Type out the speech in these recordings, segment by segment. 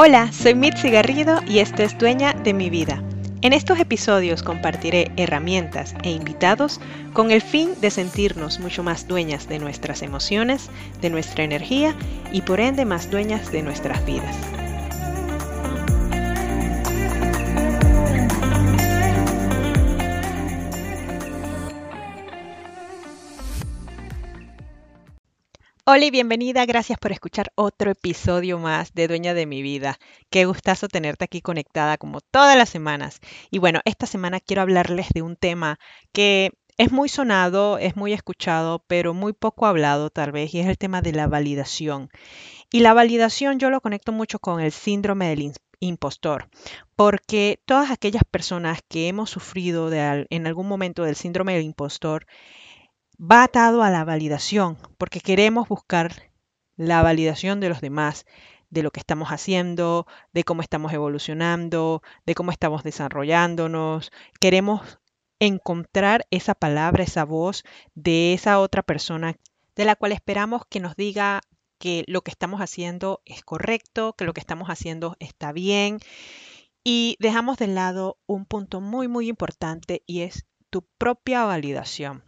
Hola, soy Mitzi Garrido y esto es Dueña de mi vida. En estos episodios compartiré herramientas e invitados con el fin de sentirnos mucho más dueñas de nuestras emociones, de nuestra energía y por ende más dueñas de nuestras vidas. Hola y bienvenida, gracias por escuchar otro episodio más de Dueña de mi vida. Qué gustazo tenerte aquí conectada como todas las semanas. Y bueno, esta semana quiero hablarles de un tema que es muy sonado, es muy escuchado, pero muy poco hablado tal vez, y es el tema de la validación. Y la validación yo lo conecto mucho con el síndrome del impostor, porque todas aquellas personas que hemos sufrido en algún momento del síndrome del impostor, va atado a la validación, porque queremos buscar la validación de los demás, de lo que estamos haciendo, de cómo estamos evolucionando, de cómo estamos desarrollándonos. Queremos encontrar esa palabra, esa voz de esa otra persona de la cual esperamos que nos diga que lo que estamos haciendo es correcto, que lo que estamos haciendo está bien. Y dejamos de lado un punto muy, muy importante y es tu propia validación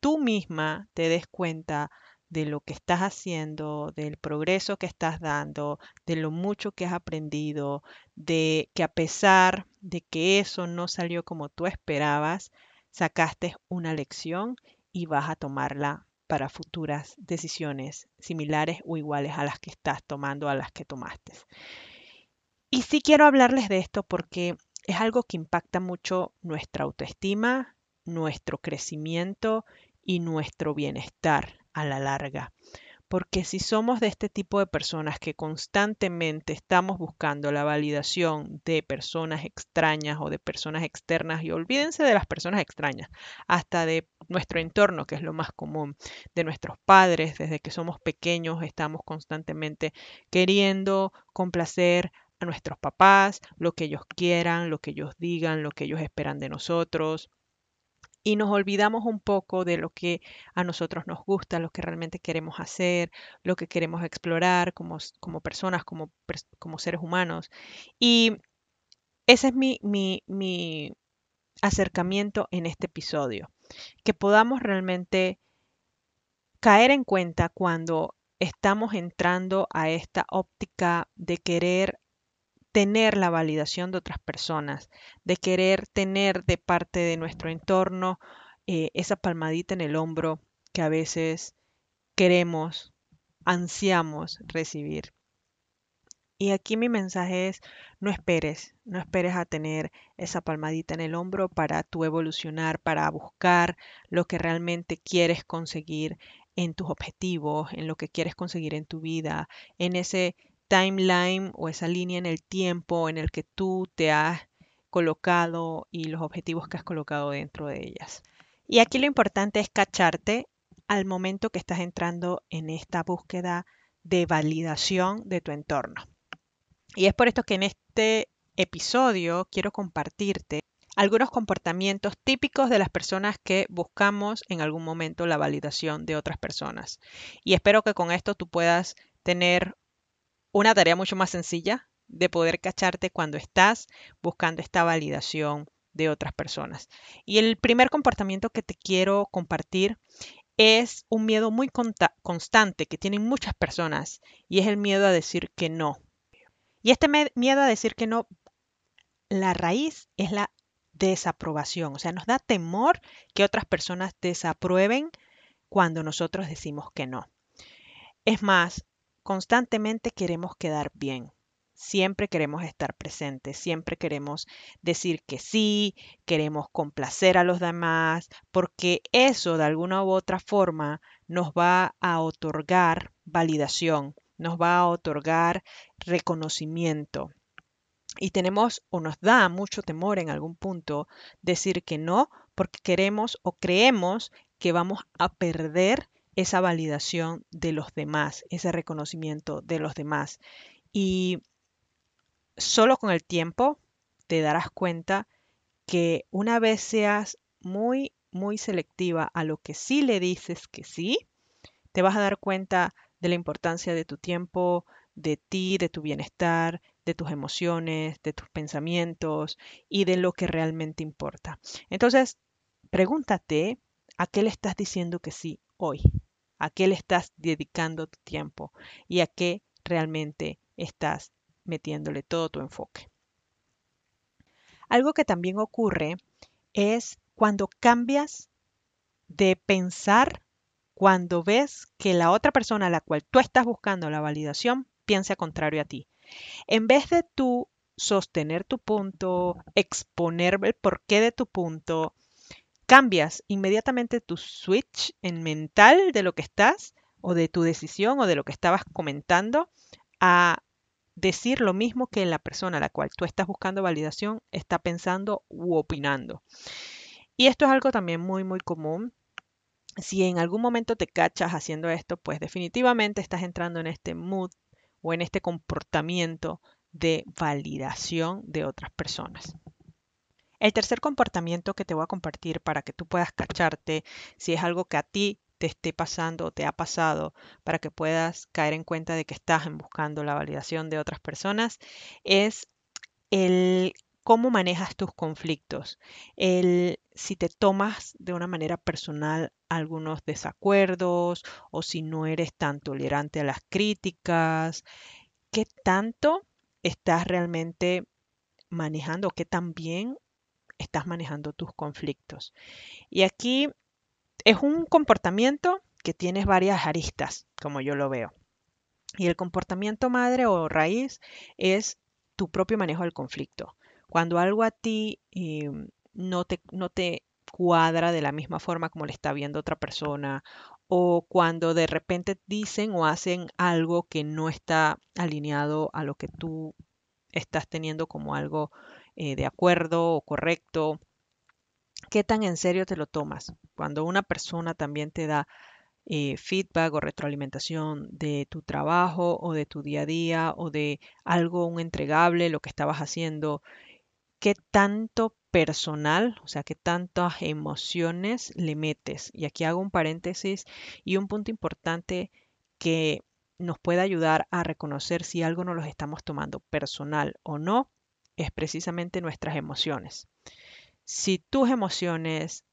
tú misma te des cuenta de lo que estás haciendo, del progreso que estás dando, de lo mucho que has aprendido, de que a pesar de que eso no salió como tú esperabas, sacaste una lección y vas a tomarla para futuras decisiones similares o iguales a las que estás tomando, a las que tomaste. Y sí quiero hablarles de esto porque es algo que impacta mucho nuestra autoestima, nuestro crecimiento y nuestro bienestar a la larga. Porque si somos de este tipo de personas que constantemente estamos buscando la validación de personas extrañas o de personas externas, y olvídense de las personas extrañas, hasta de nuestro entorno, que es lo más común, de nuestros padres, desde que somos pequeños estamos constantemente queriendo complacer a nuestros papás, lo que ellos quieran, lo que ellos digan, lo que ellos esperan de nosotros y nos olvidamos un poco de lo que a nosotros nos gusta, lo que realmente queremos hacer, lo que queremos explorar como, como personas, como, como seres humanos. Y ese es mi, mi, mi acercamiento en este episodio, que podamos realmente caer en cuenta cuando estamos entrando a esta óptica de querer tener la validación de otras personas, de querer tener de parte de nuestro entorno eh, esa palmadita en el hombro que a veces queremos, ansiamos recibir. Y aquí mi mensaje es, no esperes, no esperes a tener esa palmadita en el hombro para tu evolucionar, para buscar lo que realmente quieres conseguir en tus objetivos, en lo que quieres conseguir en tu vida, en ese timeline o esa línea en el tiempo en el que tú te has colocado y los objetivos que has colocado dentro de ellas. Y aquí lo importante es cacharte al momento que estás entrando en esta búsqueda de validación de tu entorno. Y es por esto que en este episodio quiero compartirte algunos comportamientos típicos de las personas que buscamos en algún momento la validación de otras personas. Y espero que con esto tú puedas tener una tarea mucho más sencilla de poder cacharte cuando estás buscando esta validación de otras personas. Y el primer comportamiento que te quiero compartir es un miedo muy constante que tienen muchas personas y es el miedo a decir que no. Y este miedo a decir que no, la raíz es la desaprobación, o sea, nos da temor que otras personas desaprueben cuando nosotros decimos que no. Es más, Constantemente queremos quedar bien, siempre queremos estar presentes, siempre queremos decir que sí, queremos complacer a los demás, porque eso de alguna u otra forma nos va a otorgar validación, nos va a otorgar reconocimiento. Y tenemos o nos da mucho temor en algún punto decir que no porque queremos o creemos que vamos a perder esa validación de los demás, ese reconocimiento de los demás. Y solo con el tiempo te darás cuenta que una vez seas muy, muy selectiva a lo que sí le dices que sí, te vas a dar cuenta de la importancia de tu tiempo, de ti, de tu bienestar, de tus emociones, de tus pensamientos y de lo que realmente importa. Entonces, pregúntate a qué le estás diciendo que sí hoy, a qué le estás dedicando tu tiempo y a qué realmente estás metiéndole todo tu enfoque. Algo que también ocurre es cuando cambias de pensar cuando ves que la otra persona a la cual tú estás buscando la validación piensa contrario a ti. En vez de tú sostener tu punto, exponer el porqué de tu punto, cambias inmediatamente tu switch en mental de lo que estás o de tu decisión o de lo que estabas comentando a decir lo mismo que la persona a la cual tú estás buscando validación está pensando u opinando. Y esto es algo también muy, muy común. Si en algún momento te cachas haciendo esto, pues definitivamente estás entrando en este mood o en este comportamiento de validación de otras personas. El tercer comportamiento que te voy a compartir para que tú puedas cacharte si es algo que a ti te esté pasando o te ha pasado para que puedas caer en cuenta de que estás buscando la validación de otras personas es el cómo manejas tus conflictos, el si te tomas de una manera personal algunos desacuerdos o si no eres tan tolerante a las críticas, qué tanto estás realmente manejando, qué tan bien estás manejando tus conflictos. Y aquí es un comportamiento que tienes varias aristas, como yo lo veo. Y el comportamiento madre o raíz es tu propio manejo del conflicto. Cuando algo a ti em, no, te, no te cuadra de la misma forma como le está viendo otra persona, o cuando de repente dicen o hacen algo que no está alineado a lo que tú estás teniendo como algo eh, de acuerdo o correcto, ¿qué tan en serio te lo tomas? Cuando una persona también te da eh, feedback o retroalimentación de tu trabajo o de tu día a día o de algo, un entregable, lo que estabas haciendo, ¿qué tanto personal, o sea, qué tantas emociones le metes? Y aquí hago un paréntesis y un punto importante que nos puede ayudar a reconocer si algo no los estamos tomando personal o no, es precisamente nuestras emociones. Si tus emociones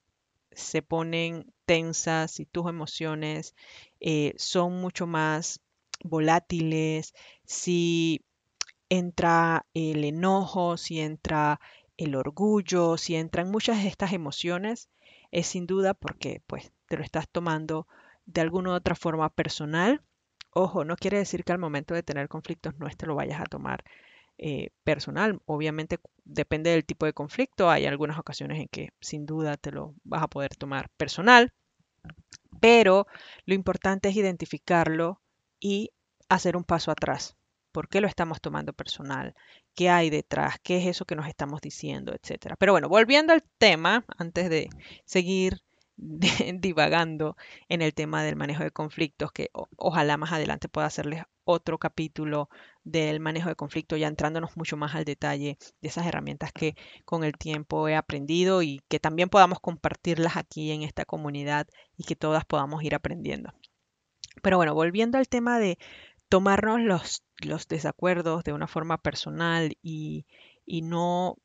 se ponen tensas, si tus emociones eh, son mucho más volátiles, si entra el enojo, si entra el orgullo, si entran muchas de estas emociones, es sin duda porque pues te lo estás tomando de alguna u otra forma personal. Ojo, no quiere decir que al momento de tener conflictos no te lo vayas a tomar eh, personal. Obviamente depende del tipo de conflicto. Hay algunas ocasiones en que sin duda te lo vas a poder tomar personal, pero lo importante es identificarlo y hacer un paso atrás. ¿Por qué lo estamos tomando personal? ¿Qué hay detrás? ¿Qué es eso que nos estamos diciendo? Etcétera. Pero bueno, volviendo al tema, antes de seguir divagando en el tema del manejo de conflictos, que ojalá más adelante pueda hacerles otro capítulo del manejo de conflicto, ya entrándonos mucho más al detalle de esas herramientas que con el tiempo he aprendido y que también podamos compartirlas aquí en esta comunidad y que todas podamos ir aprendiendo. Pero bueno, volviendo al tema de tomarnos los, los desacuerdos de una forma personal y, y no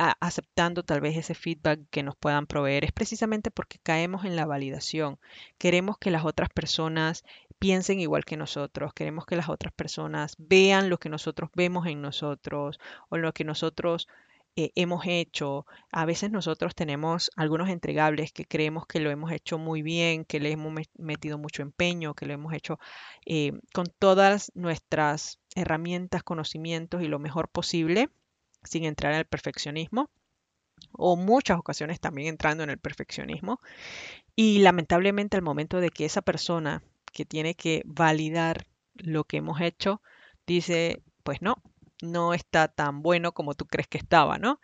aceptando tal vez ese feedback que nos puedan proveer es precisamente porque caemos en la validación. Queremos que las otras personas piensen igual que nosotros, queremos que las otras personas vean lo que nosotros vemos en nosotros o lo que nosotros eh, hemos hecho. A veces nosotros tenemos algunos entregables que creemos que lo hemos hecho muy bien, que le hemos metido mucho empeño, que lo hemos hecho eh, con todas nuestras herramientas, conocimientos y lo mejor posible sin entrar en el perfeccionismo o muchas ocasiones también entrando en el perfeccionismo. Y lamentablemente al momento de que esa persona que tiene que validar lo que hemos hecho, dice, pues no, no está tan bueno como tú crees que estaba, ¿no?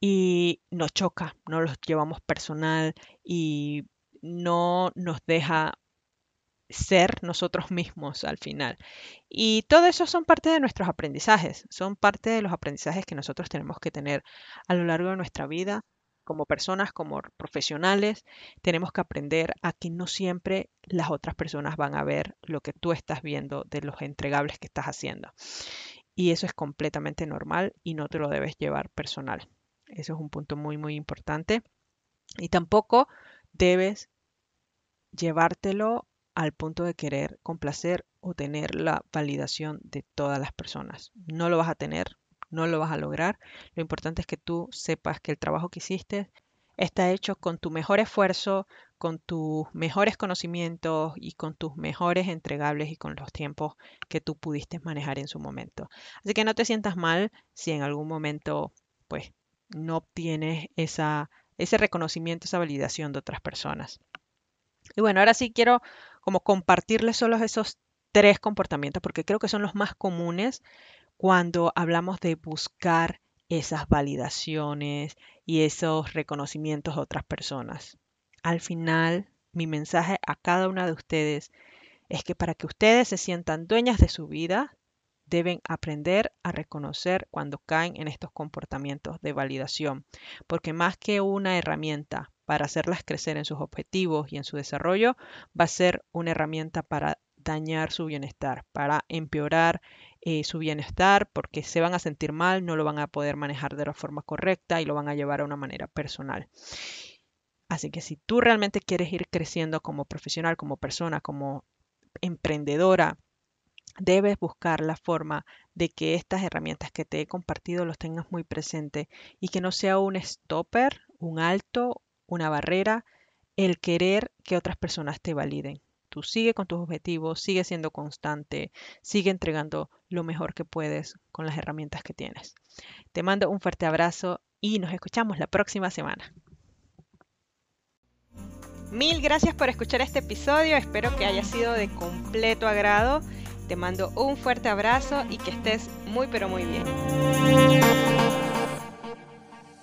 Y nos choca, no los llevamos personal y no nos deja ser nosotros mismos al final. Y todo eso son parte de nuestros aprendizajes, son parte de los aprendizajes que nosotros tenemos que tener a lo largo de nuestra vida como personas, como profesionales, tenemos que aprender a que no siempre las otras personas van a ver lo que tú estás viendo de los entregables que estás haciendo. Y eso es completamente normal y no te lo debes llevar personal. Eso es un punto muy, muy importante. Y tampoco debes llevártelo al punto de querer complacer o tener la validación de todas las personas. No lo vas a tener, no lo vas a lograr. Lo importante es que tú sepas que el trabajo que hiciste está hecho con tu mejor esfuerzo, con tus mejores conocimientos y con tus mejores entregables y con los tiempos que tú pudiste manejar en su momento. Así que no te sientas mal si en algún momento pues no obtienes esa, ese reconocimiento, esa validación de otras personas. Y bueno, ahora sí quiero como compartirles solo esos tres comportamientos porque creo que son los más comunes cuando hablamos de buscar esas validaciones y esos reconocimientos de otras personas. Al final, mi mensaje a cada una de ustedes es que para que ustedes se sientan dueñas de su vida, deben aprender a reconocer cuando caen en estos comportamientos de validación, porque más que una herramienta para hacerlas crecer en sus objetivos y en su desarrollo, va a ser una herramienta para dañar su bienestar, para empeorar eh, su bienestar, porque se van a sentir mal, no lo van a poder manejar de la forma correcta y lo van a llevar a una manera personal. Así que si tú realmente quieres ir creciendo como profesional, como persona, como emprendedora, debes buscar la forma de que estas herramientas que te he compartido los tengas muy presente y que no sea un stopper, un alto, una barrera, el querer que otras personas te validen. Tú sigue con tus objetivos, sigue siendo constante, sigue entregando lo mejor que puedes con las herramientas que tienes. Te mando un fuerte abrazo y nos escuchamos la próxima semana. Mil gracias por escuchar este episodio, espero que haya sido de completo agrado. Te mando un fuerte abrazo y que estés muy pero muy bien.